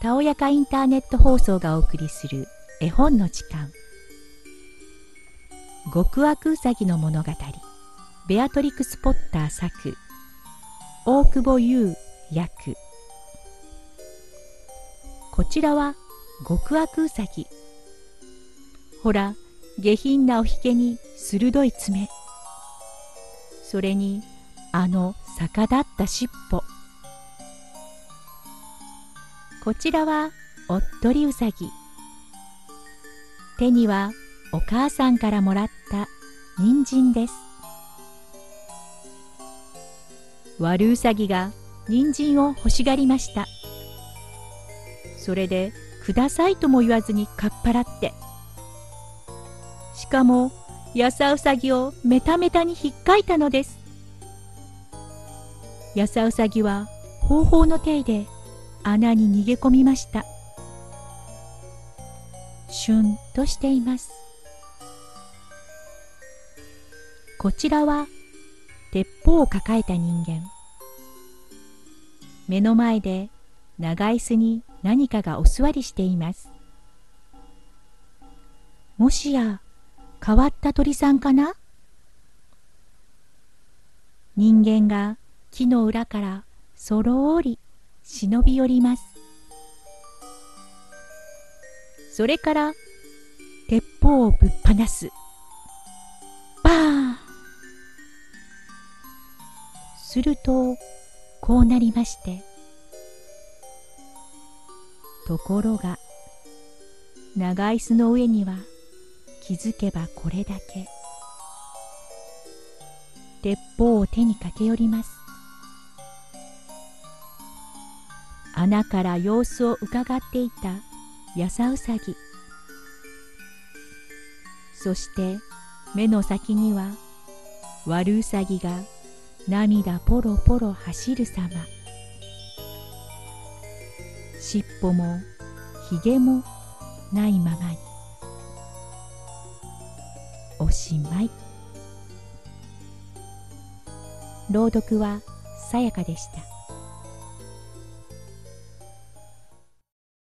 たおやかインターネット放送がお送りする絵本の時間。極悪うさぎの物語。ベアトリクス・ポッター作。大久保優役。こちらは極悪うさぎほら下品なおひげに鋭い爪。それにあの逆立った尻尾。こちらはおっとりうさぎ。手にはお母さんからもらった人参です。悪うさぎが人参を欲しがりました。それでくださいとも言わずにかっぱらって。しかもやさうさぎをメタメタにひっかいたのです。やさうさぎは方法の手で穴に逃げ込みました。シュンとしています。こちらは鉄砲を抱えた人間。目の前で長椅子に何かがお座りしています。もしや変わった鳥さんかな？人間が木の裏からそろーり忍び寄ります。それから鉄砲をぶっ放す。バーン。するとこうなりまして。ところが長椅子の上には気づけばこれだけ。鉄砲を手に駆け寄ります。穴から様子をうかがっていたやさうさぎそして目の先には悪うさぎが涙ポロポロ走る様。尻尾もひげもないままに。おしまい。朗読はさやかでした。